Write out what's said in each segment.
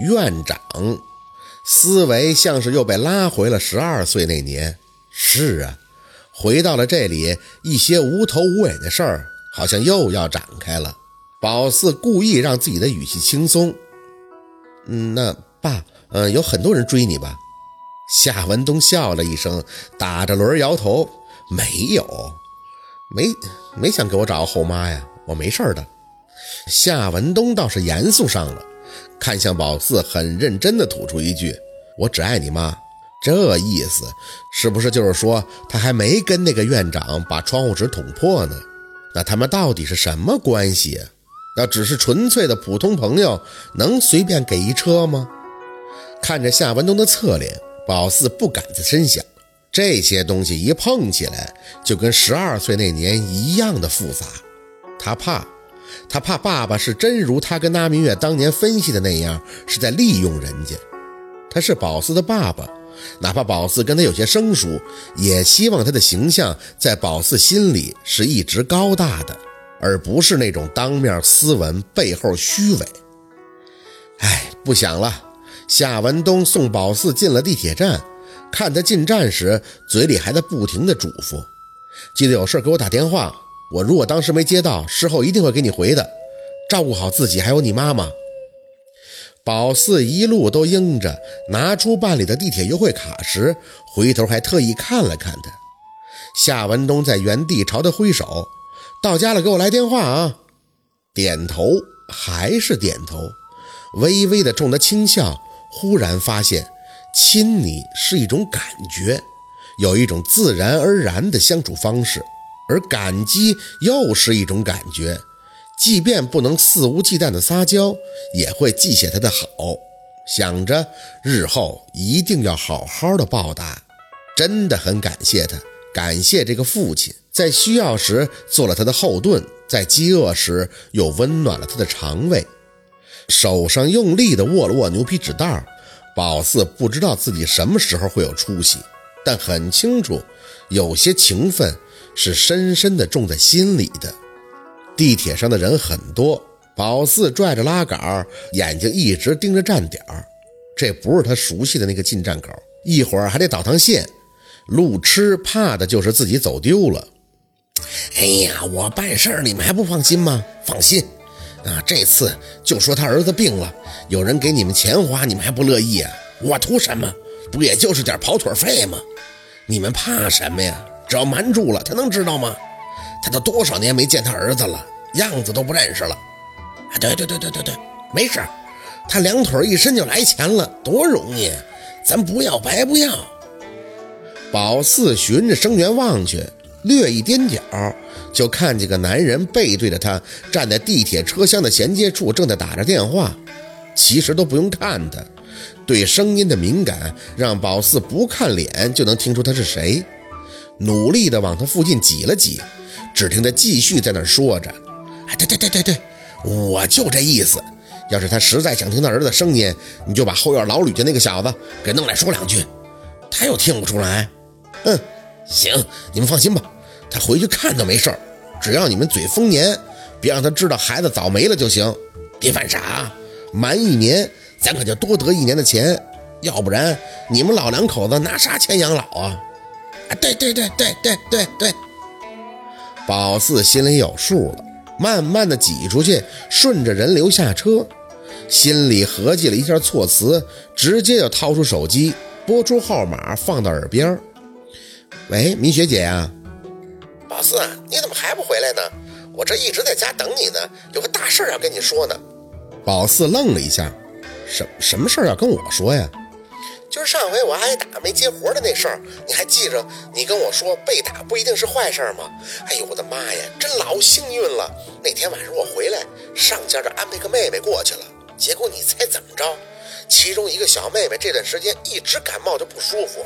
院长，思维像是又被拉回了十二岁那年。是啊，回到了这里，一些无头无尾的事儿好像又要展开了。宝四故意让自己的语气轻松。嗯，那爸，嗯，有很多人追你吧？夏文东笑了一声，打着轮摇头：“没有，没没想给我找个后妈呀，我没事的。”夏文东倒是严肃上了，看向宝四，很认真地吐出一句：“我只爱你妈。”这意思是不是就是说他还没跟那个院长把窗户纸捅破呢？那他们到底是什么关系？要只是纯粹的普通朋友，能随便给一车吗？看着夏文东的侧脸，宝四不敢再深想。这些东西一碰起来，就跟十二岁那年一样的复杂。他怕，他怕爸爸是真如他跟拉明月当年分析的那样，是在利用人家。他是宝四的爸爸。哪怕宝四跟他有些生疏，也希望他的形象在宝四心里是一直高大的，而不是那种当面斯文背后虚伪。哎，不想了。夏文东送宝四进了地铁站，看他进站时，嘴里还在不停的嘱咐：“记得有事给我打电话，我如果当时没接到，事后一定会给你回的。照顾好自己，还有你妈妈。”宝四一路都应着，拿出办理的地铁优惠卡时，回头还特意看了看他。夏文东在原地朝他挥手：“到家了，给我来电话啊！”点头，还是点头，微微的冲他轻笑。忽然发现，亲你是一种感觉，有一种自然而然的相处方式，而感激又是一种感觉。即便不能肆无忌惮的撒娇，也会记下他的好，想着日后一定要好好的报答。真的很感谢他，感谢这个父亲，在需要时做了他的后盾，在饥饿时又温暖了他的肠胃。手上用力地握了握牛皮纸袋，宝四不知道自己什么时候会有出息，但很清楚，有些情分是深深地种在心里的。地铁上的人很多，宝四拽着拉杆，眼睛一直盯着站点儿。这不是他熟悉的那个进站口，一会儿还得倒趟线，路痴怕的就是自己走丢了。哎呀，我办事儿你们还不放心吗？放心，啊，这次就说他儿子病了，有人给你们钱花，你们还不乐意啊？我图什么？不也就是点跑腿费吗？你们怕什么呀？只要瞒住了，他能知道吗？他都多少年没见他儿子了，样子都不认识了。啊，对对对对对对，没事他两腿一伸就来钱了，多容易，咱不要白不要。宝四循着声源望去，略一踮脚，就看见个男人背对着他，站在地铁车厢的衔接处，正在打着电话。其实都不用看他，对声音的敏感让宝四不看脸就能听出他是谁，努力的往他附近挤了挤。只听他继续在那说着：“哎，对对对对对，我就这意思。要是他实在想听他儿子声音，你就把后院老吕家那个小子给弄来说两句。他又听不出来。嗯，行，你们放心吧，他回去看都没事儿。只要你们嘴丰年，别让他知道孩子早没了就行。别犯傻，瞒一年，咱可就多得一年的钱。要不然你们老两口子拿啥钱养老啊？对对对对对对对。”宝四心里有数了，慢慢的挤出去，顺着人流下车，心里合计了一下措辞，直接就掏出手机，拨出号码放到耳边。喂，米雪姐呀，宝四，你怎么还不回来呢？我这一直在家等你呢，有个大事要跟你说呢。宝四愣了一下，什什么事要跟我说呀？就是上回我挨打没接活的那事儿，你还记着？你跟我说被打不一定是坏事吗？哎呦我的妈呀，真老幸运了！那天晚上我回来，上家这安排个妹妹过去了，结果你猜怎么着？其中一个小妹妹这段时间一直感冒着不舒服，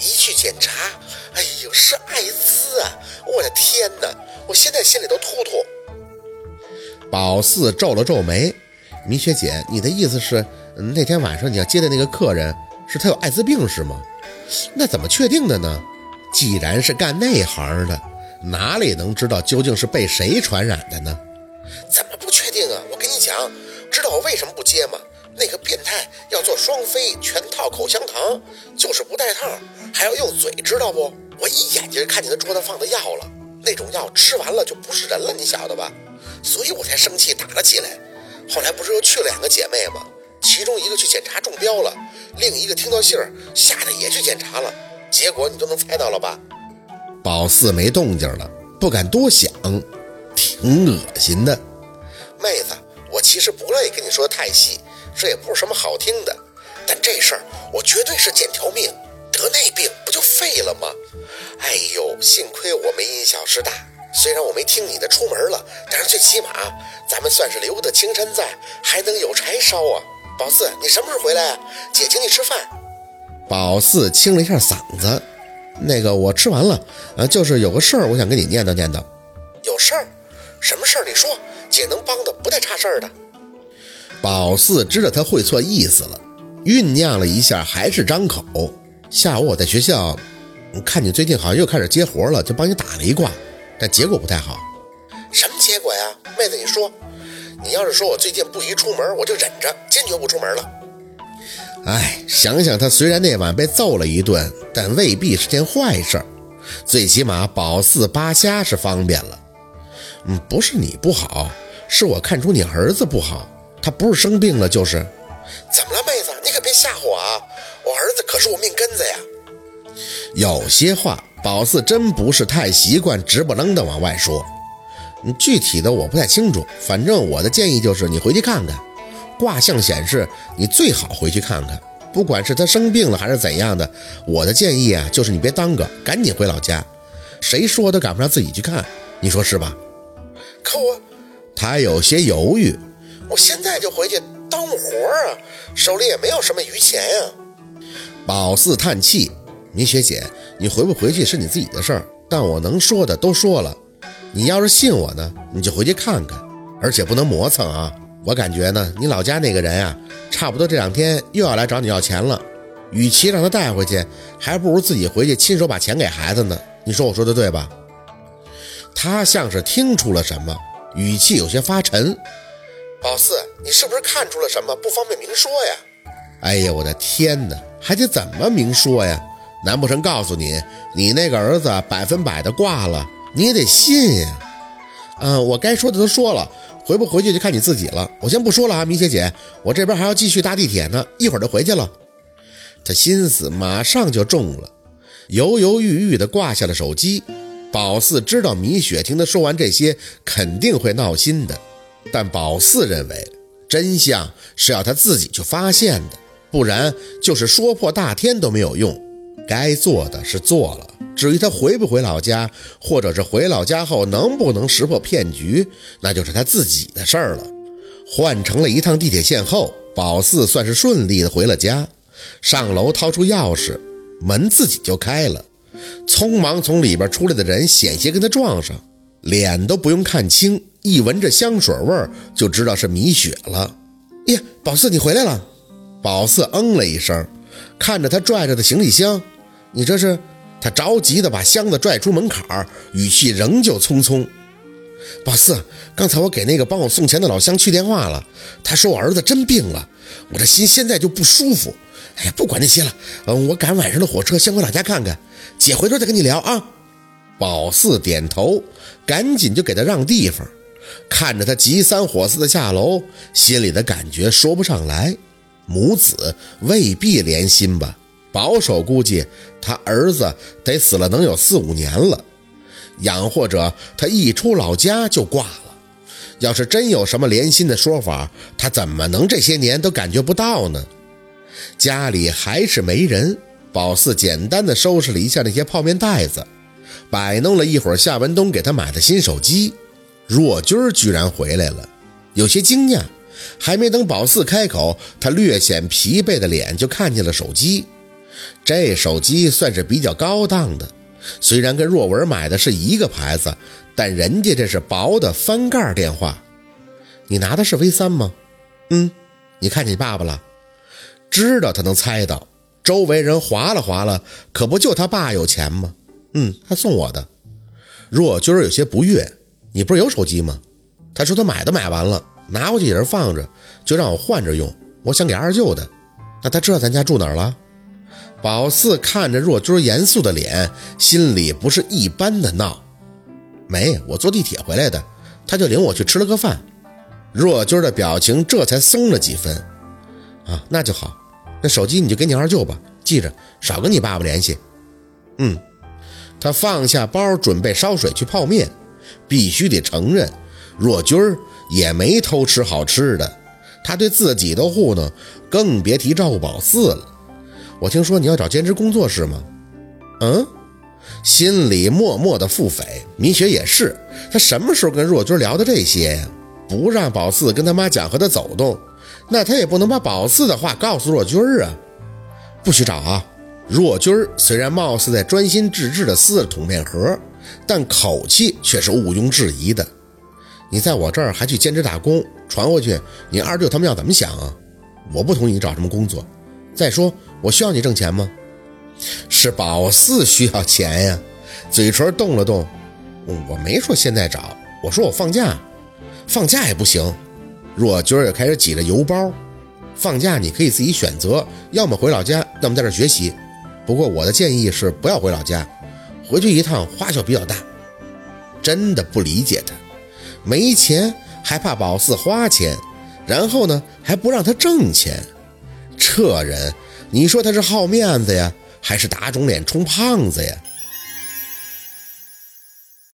一去检查，哎呦是艾滋啊！我的天哪，我现在心里都突突。宝四皱了皱眉，米雪姐，你的意思是那天晚上你要接的那个客人？是他有艾滋病是吗？那怎么确定的呢？既然是干那行的，哪里能知道究竟是被谁传染的呢？怎么不确定啊？我跟你讲，知道我为什么不接吗？那个变态要做双飞全套口香糖，就是不带套，还要用嘴，知道不？我一眼就看见他桌上放的药了，那种药吃完了就不是人了，你晓得吧？所以我才生气打了起来。后来不是又去了两个姐妹吗？其中一个去检查中标了，另一个听到信儿，吓得也去检查了。结果你都能猜到了吧？宝四没动静了，不敢多想，挺恶心的。妹子，我其实不乐意跟你说的太细，这也不是什么好听的。但这事儿我绝对是捡条命，得那病不就废了吗？哎呦，幸亏我没因小失大。虽然我没听你的出门了，但是最起码咱们算是留得青山在，还能有柴烧啊。宝四，你什么时候回来啊？姐请你吃饭。宝四清了一下嗓子，那个我吃完了，呃，就是有个事儿，我想跟你念叨念叨。有事儿？什么事儿？你说，姐能帮的不带差事儿的。宝四知道他会错意思了，酝酿了一下，还是张口。下午我在学校，看你最近好像又开始接活了，就帮你打了一卦，但结果不太好。什么结果呀，妹子？你说。你要是说我最近不宜出门，我就忍着，坚决不出门了。哎，想想他虽然那晚被揍了一顿，但未必是件坏事。最起码保四扒瞎是方便了。嗯，不是你不好，是我看出你儿子不好。他不是生病了，就是。怎么了，妹子？你可别吓唬我啊！我儿子可是我命根子呀。有些话，宝四真不是太习惯直不愣的往外说。具体的我不太清楚，反正我的建议就是你回去看看，卦象显示你最好回去看看，不管是他生病了还是怎样的，我的建议啊就是你别耽搁，赶紧回老家。谁说都赶不上自己去看，你说是吧？可我，他有些犹豫，我现在就回去耽误活啊，手里也没有什么余钱呀。宝四叹气，米雪姐，你回不回去是你自己的事儿，但我能说的都说了。你要是信我呢，你就回去看看，而且不能磨蹭啊！我感觉呢，你老家那个人啊，差不多这两天又要来找你要钱了。与其让他带回去，还不如自己回去亲手把钱给孩子呢。你说我说的对吧？他像是听出了什么，语气有些发沉。老四，你是不是看出了什么？不方便明说呀？哎呀，我的天哪，还得怎么明说呀？难不成告诉你，你那个儿子百分百的挂了？你也得信呀，嗯，我该说的都说了，回不回去就看你自己了。我先不说了啊，米雪姐，我这边还要继续搭地铁呢，一会儿就回去了。他心思马上就中了，犹犹豫豫地挂下了手机。宝四知道米雪听他说完这些肯定会闹心的，但宝四认为真相是要他自己去发现的，不然就是说破大天都没有用。该做的是做了。至于他回不回老家，或者是回老家后能不能识破骗局，那就是他自己的事儿了。换乘了一趟地铁线后，宝四算是顺利的回了家。上楼掏出钥匙，门自己就开了。匆忙从里边出来的人险些跟他撞上，脸都不用看清，一闻这香水味儿就知道是米雪了。呀，宝四你回来了！宝四嗯了一声，看着他拽着的行李箱，你这是？他着急地把箱子拽出门槛儿，语气仍旧匆匆。宝四，刚才我给那个帮我送钱的老乡去电话了，他说我儿子真病了，我这心现在就不舒服。哎呀，不管那些了，嗯，我赶晚上的火车先回老家看看，姐回头再跟你聊啊。宝四点头，赶紧就给他让地方，看着他急三火四的下楼，心里的感觉说不上来，母子未必连心吧。保守估计，他儿子得死了能有四五年了，养或者他一出老家就挂了。要是真有什么连心的说法，他怎么能这些年都感觉不到呢？家里还是没人，宝四简单的收拾了一下那些泡面袋子，摆弄了一会儿夏文东给他买的新手机。若军居然回来了，有些惊讶。还没等宝四开口，他略显疲惫的脸就看见了手机。这手机算是比较高档的，虽然跟若文买的是一个牌子，但人家这是薄的翻盖电话。你拿的是 V 三吗？嗯，你看见你爸爸了？知道他能猜到，周围人划拉划拉，可不就他爸有钱吗？嗯，他送我的。若军有些不悦，你不是有手机吗？他说他买都买完了，拿回去也是放着，就让我换着用。我想给二舅的。那他知道咱家住哪儿了？宝四看着若军严肃的脸，心里不是一般的闹。没，我坐地铁回来的，他就领我去吃了个饭。若军的表情这才松了几分。啊，那就好。那手机你就给你二舅吧，记着少跟你爸爸联系。嗯。他放下包，准备烧水去泡面。必须得承认，若军儿也没偷吃好吃的。他对自己都糊弄，更别提照顾宝四了。我听说你要找兼职工作是吗？嗯，心里默默的腹诽。米雪也是，他什么时候跟若君聊的这些呀？不让宝四跟他妈讲和他走动，那他也不能把宝四的话告诉若君啊。不许找啊！若君虽然貌似在专心致志地撕着桶面盒，但口气却是毋庸置疑的。你在我这儿还去兼职打工，传回去，你二舅他们要怎么想啊？我不同意你找什么工作。再说，我需要你挣钱吗？是宝四需要钱呀。嘴唇动了动，我没说现在找，我说我放假，放假也不行。若军也开始挤着邮包，放假你可以自己选择，要么回老家，要么在这学习。不过我的建议是不要回老家，回去一趟花销比较大。真的不理解他，没钱还怕宝四花钱，然后呢还不让他挣钱，这人你说他是好面子呀，还是打肿脸充胖子呀？